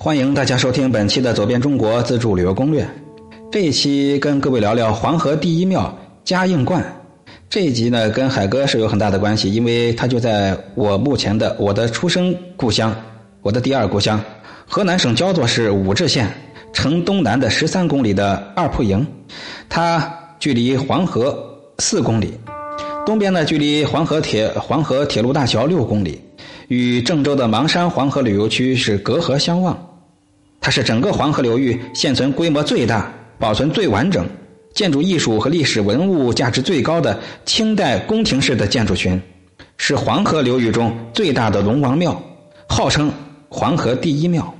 欢迎大家收听本期的《走遍中国自助旅游攻略》。这一期跟各位聊聊黄河第一庙嘉应观。这一集呢，跟海哥是有很大的关系，因为他就在我目前的我的出生故乡，我的第二故乡，河南省焦作市武陟县城东南的十三公里的二铺营。它距离黄河四公里，东边呢距离黄河铁黄河铁路大桥六公里，与郑州的邙山黄河旅游区是隔河相望。它是整个黄河流域现存规模最大、保存最完整、建筑艺术和历史文物价值最高的清代宫廷式的建筑群，是黄河流域中最大的龙王庙，号称黄河第一庙。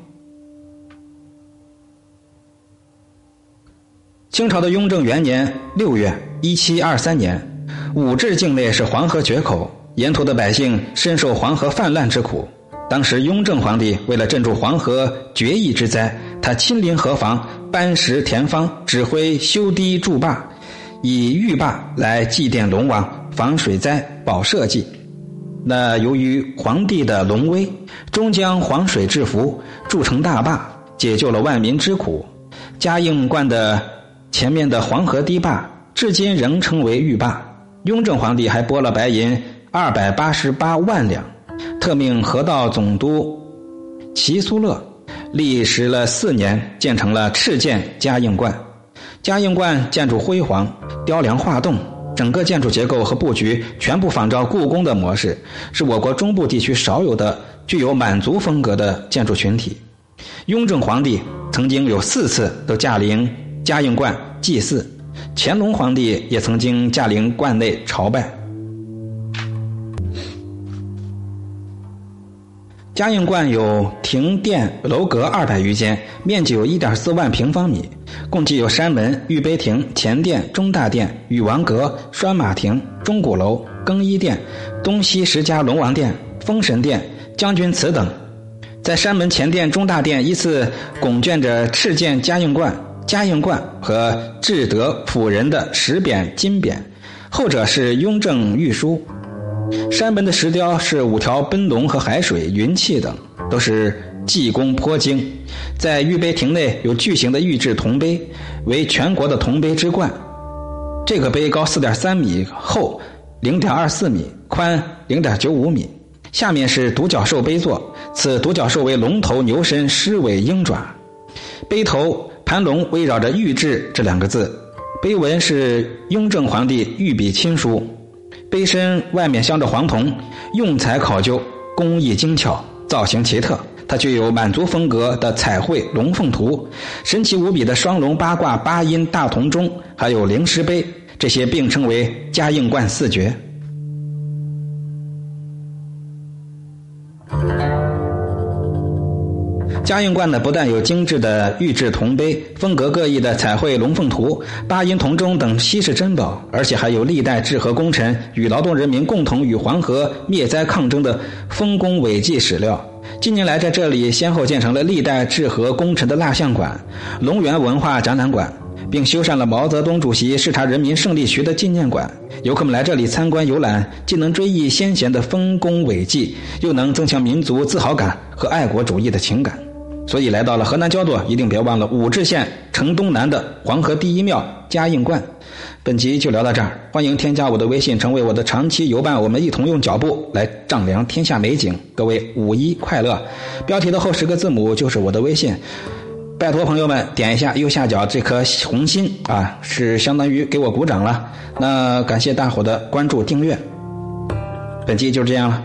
清朝的雍正元年六月（一七二三年），武陟境内是黄河决口，沿途的百姓深受黄河泛滥之苦。当时，雍正皇帝为了镇住黄河决议之灾，他亲临河防，搬石填方，指挥修堤筑坝，以御坝来祭奠龙王，防水灾，保社稷。那由于皇帝的龙威，终将黄水制服，筑成大坝，解救了万民之苦。嘉应观的前面的黄河堤坝，至今仍称为御坝。雍正皇帝还拨了白银二百八十八万两。特命河道总督齐苏勒历时了四年，建成了敕建嘉应观。嘉应观建筑辉煌，雕梁画栋，整个建筑结构和布局全部仿照故宫的模式，是我国中部地区少有的具有满族风格的建筑群体。雍正皇帝曾经有四次都驾临嘉应观祭祀，乾隆皇帝也曾经驾临观内朝拜。嘉应观有亭殿楼阁二百余间，面积有一点四万平方米，共计有山门、御碑亭、前殿、中大殿、禹王阁、拴马亭、钟鼓楼、更衣殿、东西十家龙王殿、封神殿、将军祠等。在山门前殿、中大殿依次拱卷着敕建嘉应观、嘉应观和至德辅仁的石匾、金匾，后者是雍正御书。山门的石雕是五条奔龙和海水、云气等，都是技工颇精。在御碑亭内有巨型的玉制铜碑，为全国的铜碑之冠。这个碑高四点三米，厚零点二四米，宽零点九五米。下面是独角兽碑座，此独角兽为龙头牛身狮尾鹰爪，碑头盘龙围绕着“御制”这两个字，碑文是雍正皇帝御笔亲书。碑身外面镶着黄铜，用材考究，工艺精巧，造型奇特。它具有满族风格的彩绘龙凤图，神奇无比的双龙八卦八音大铜钟，还有灵石碑，这些并称为嘉应观四绝。嘉应观呢，不但有精致的玉制铜碑、风格各异的彩绘龙凤图、八音铜钟等稀世珍宝，而且还有历代治河功臣与劳动人民共同与黄河灭灾抗争的丰功伟绩史料。近年来，在这里先后建成了历代治河功臣的蜡像馆、龙源文化展览馆，并修缮了毛泽东主席视察人民胜利渠的纪念馆。游客们来这里参观游览，既能追忆先贤的丰功伟绩，又能增强民族自豪感和爱国主义的情感。所以来到了河南焦作，一定别忘了武陟县城东南的黄河第一庙嘉应观。本集就聊到这儿，欢迎添加我的微信，成为我的长期游伴，我们一同用脚步来丈量天下美景。各位五一快乐！标题的后十个字母就是我的微信，拜托朋友们点一下右下角这颗红心啊，是相当于给我鼓掌了。那感谢大伙的关注订阅，本集就这样了。